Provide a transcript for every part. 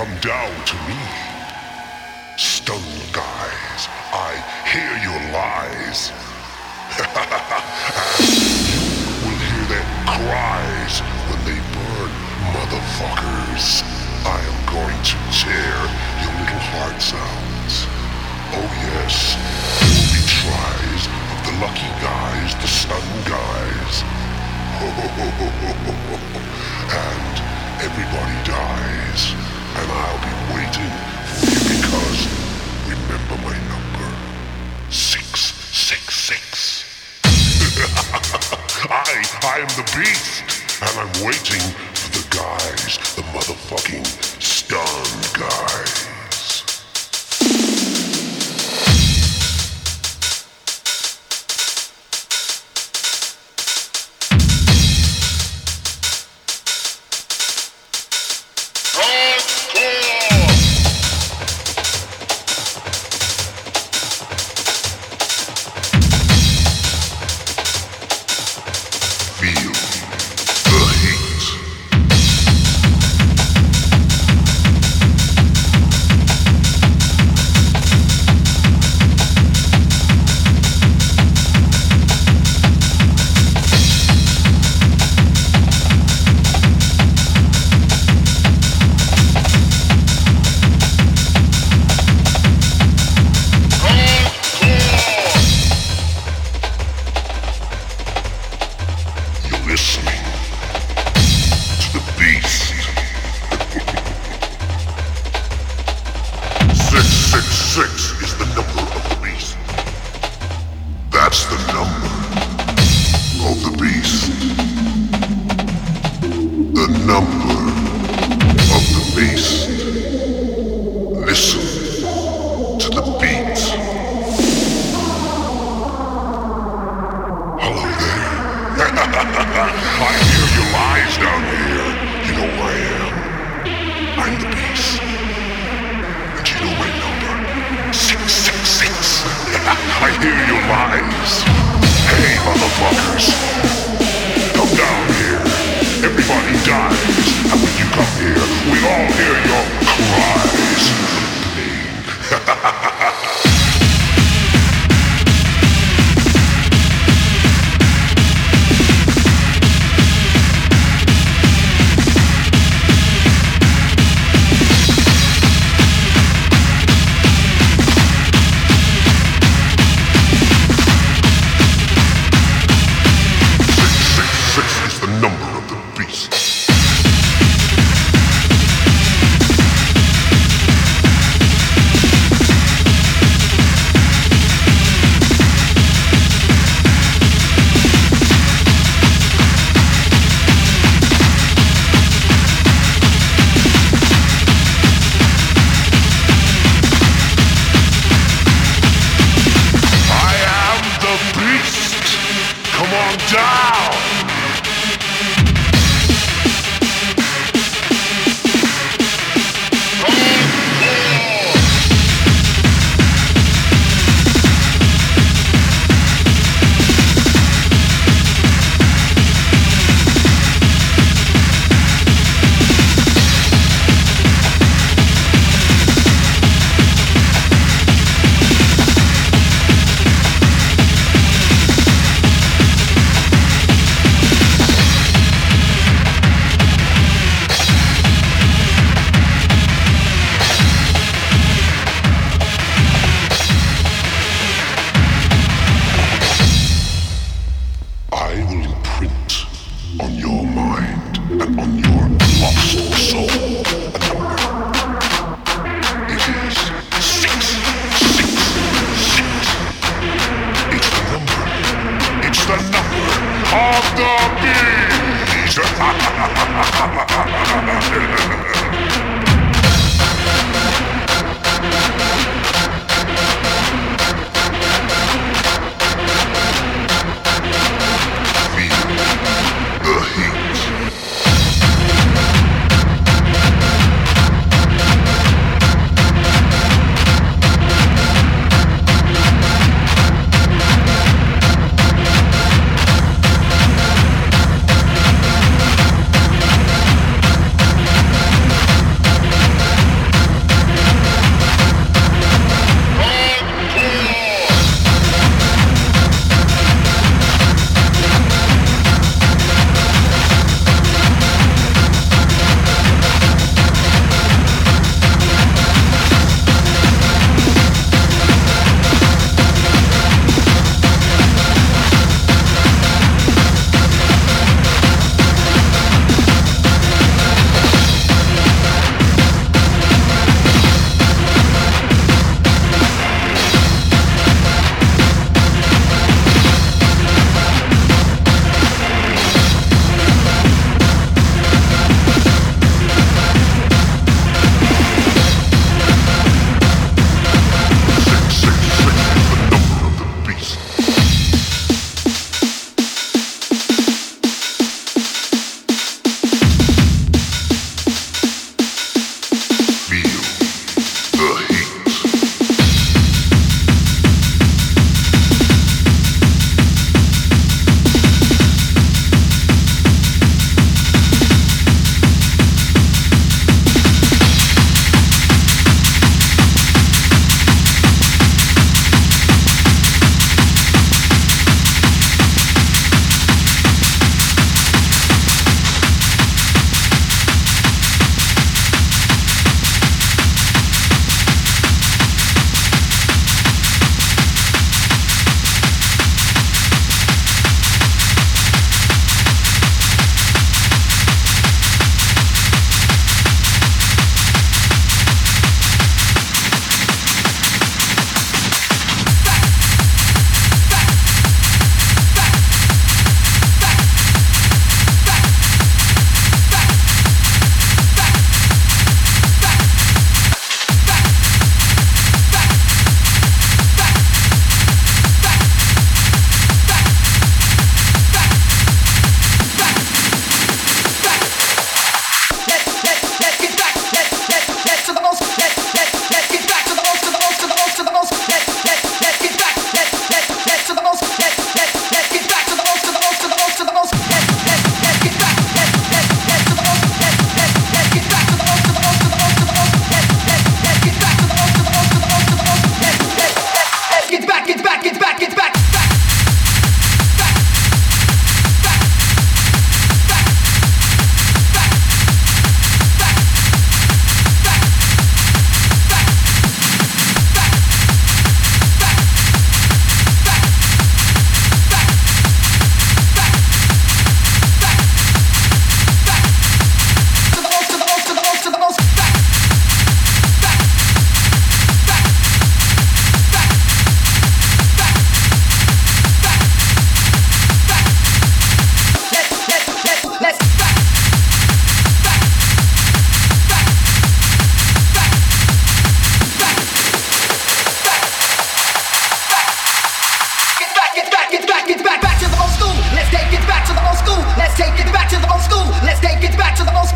come down to me. Stun guys, I hear your lies. you will hear their cries when they burn, motherfuckers. I am going to tear your little hearts out. Oh yes, there will be tries of the lucky guys, the stun guys. and everybody dies. And I'll be waiting for you because remember my number. 666. I, I am the beast. And I'm waiting for the guys, the motherfucking stunned guys.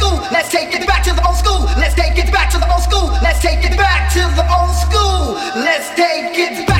school. Let's take it back to the old school. Let's take it back to the old school. Let's take it back to the old school. Let's take it back.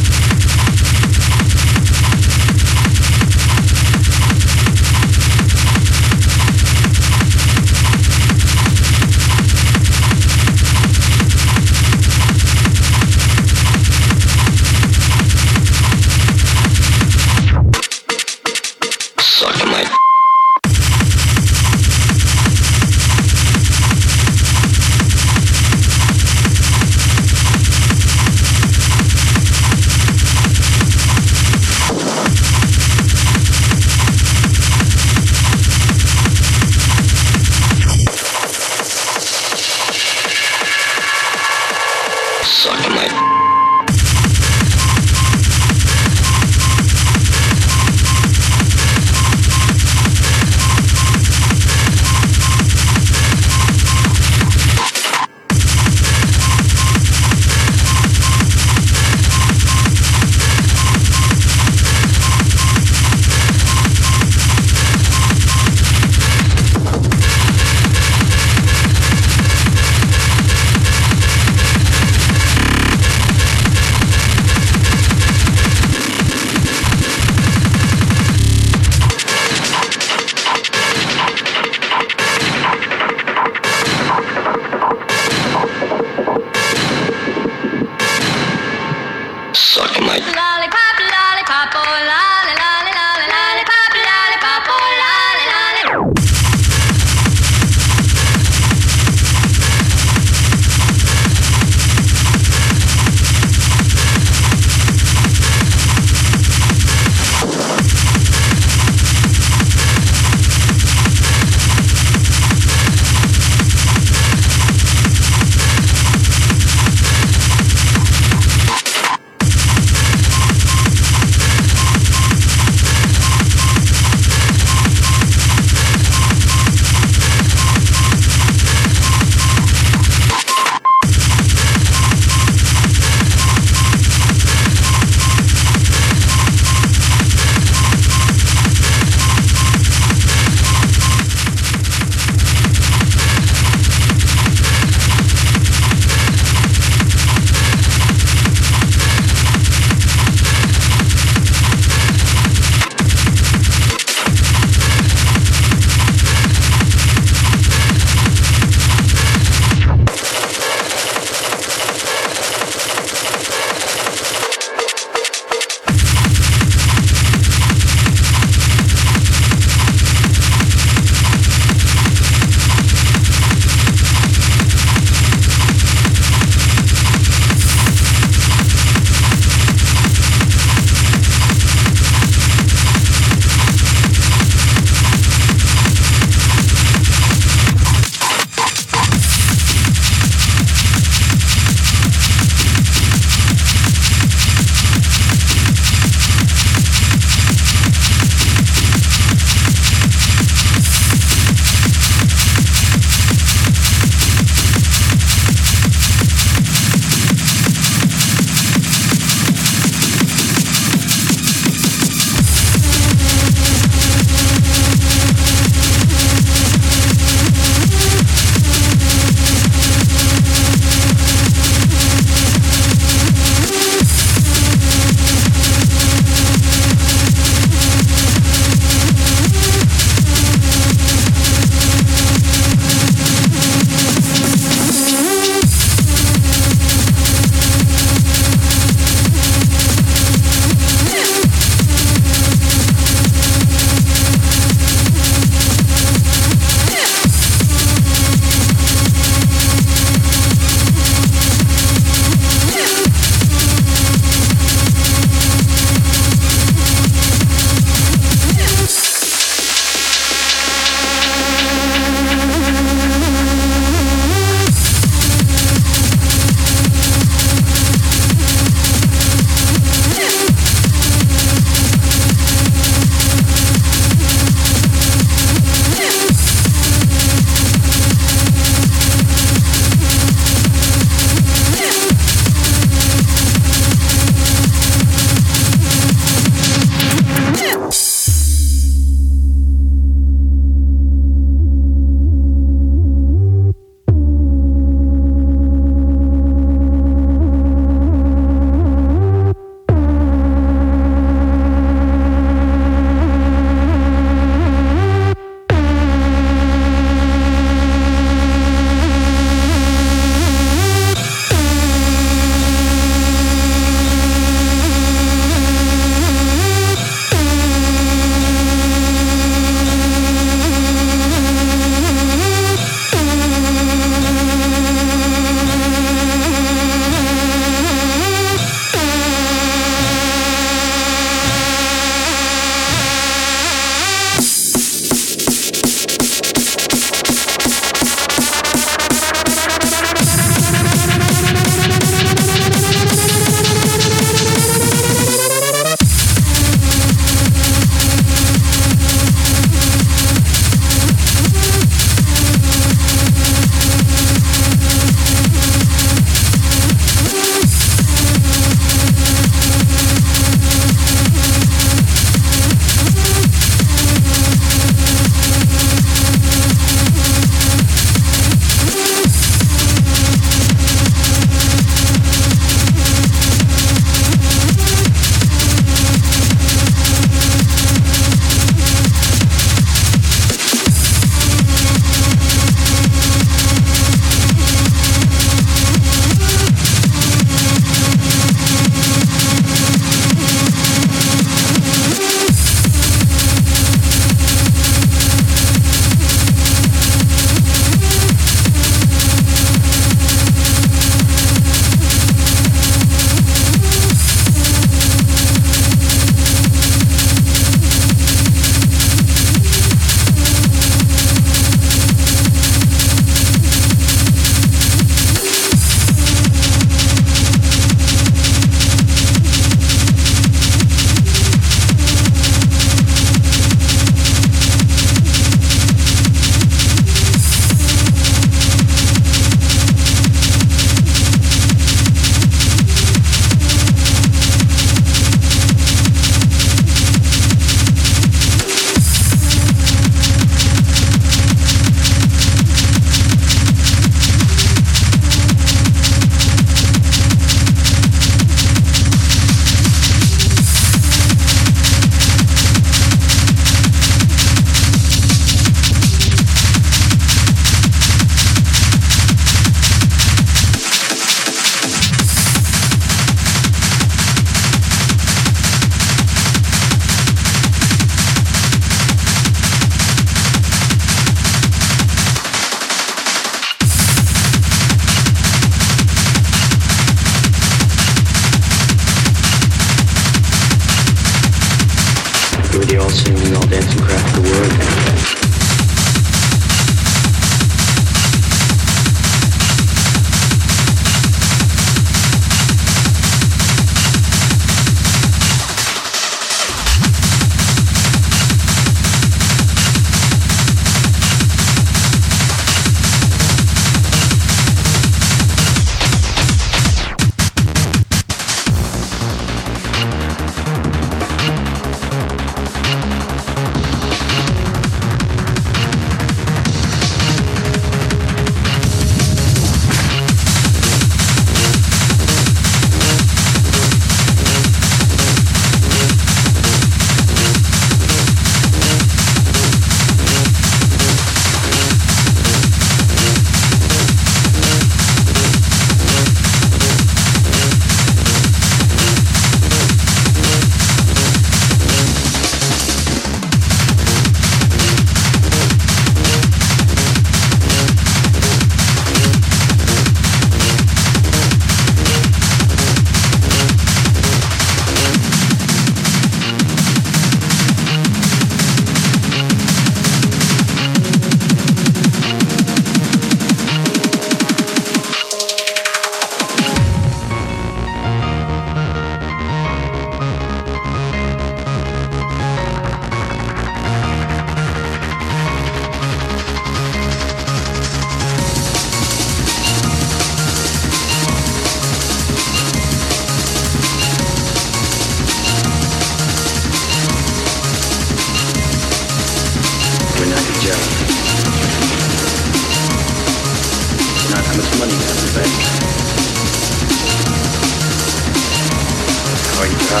We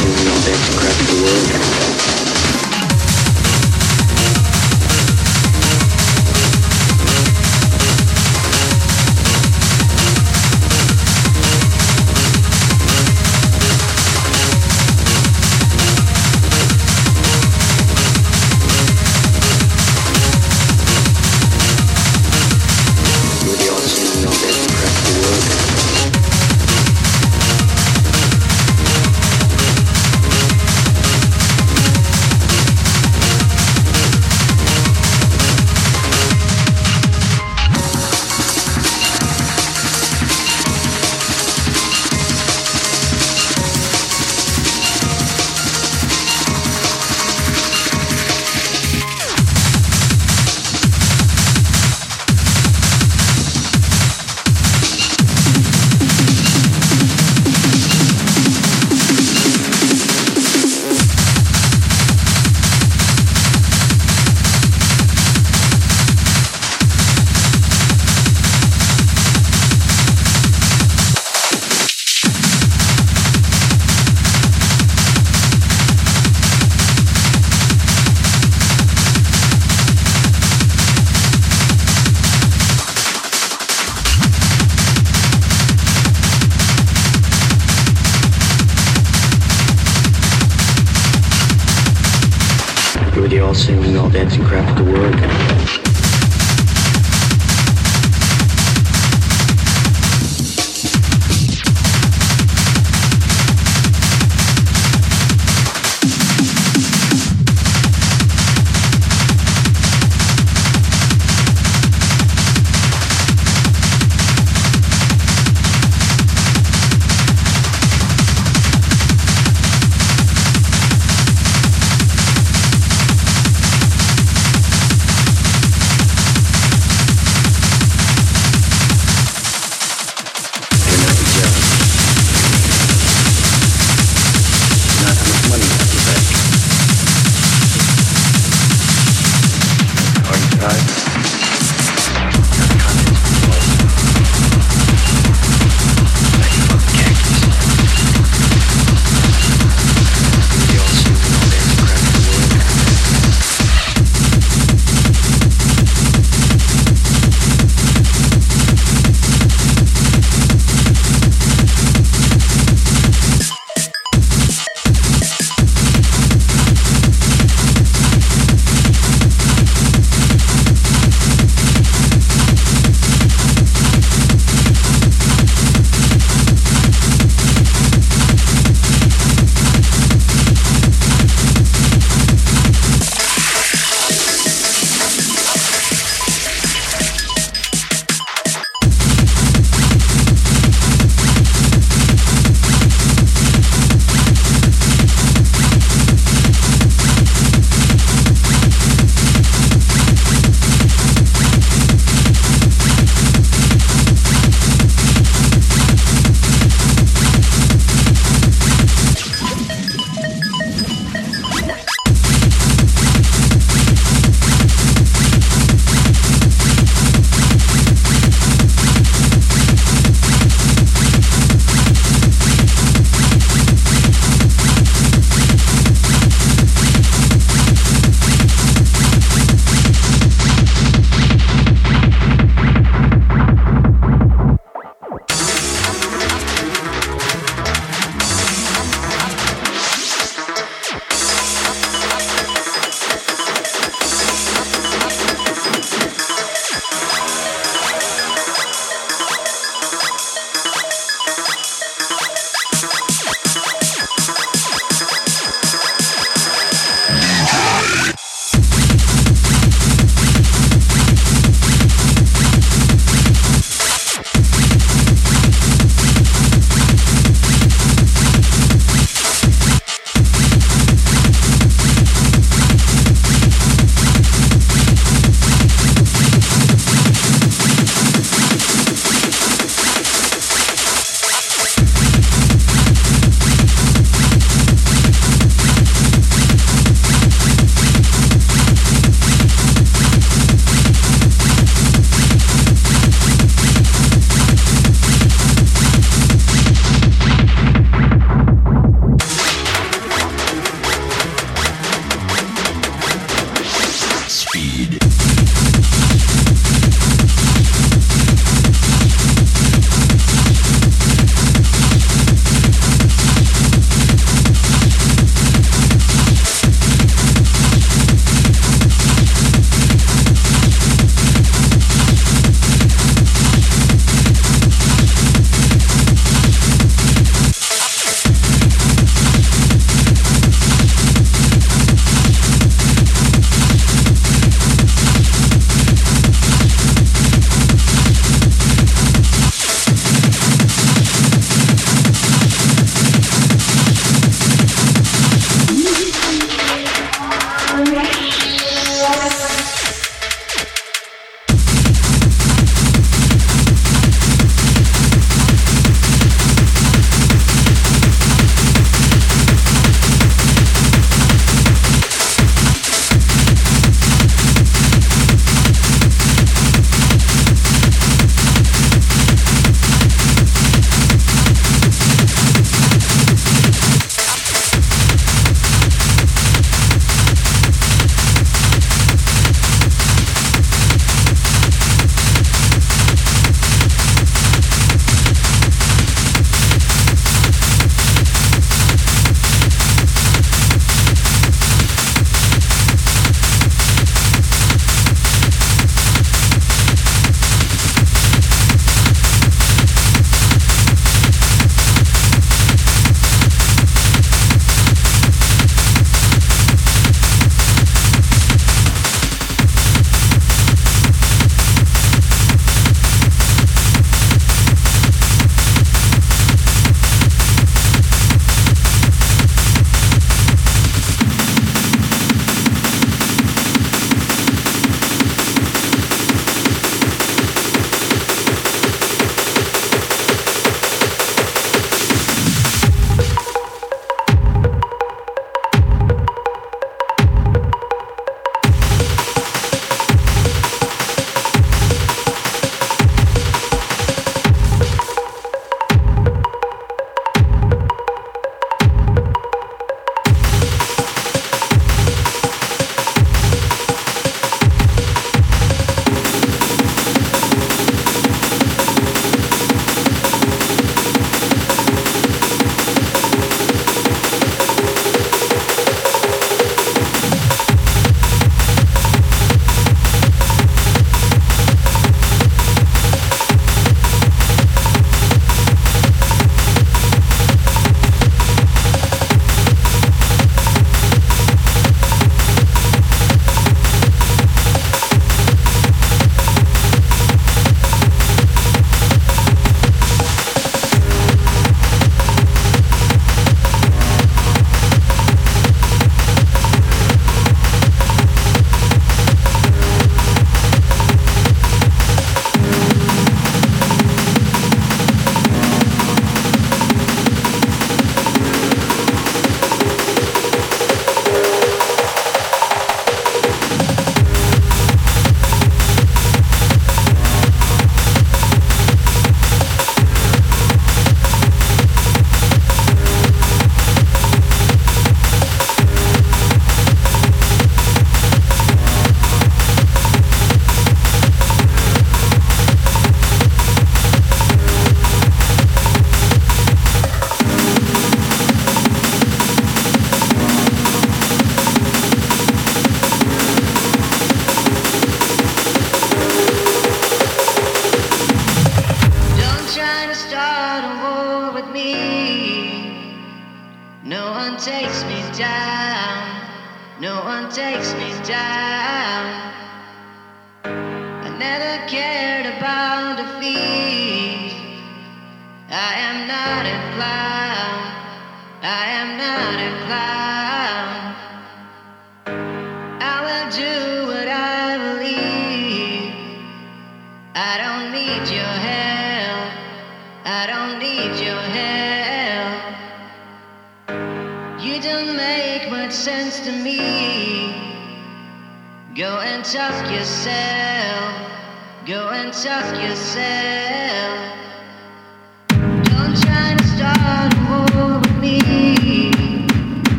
you know that to the world.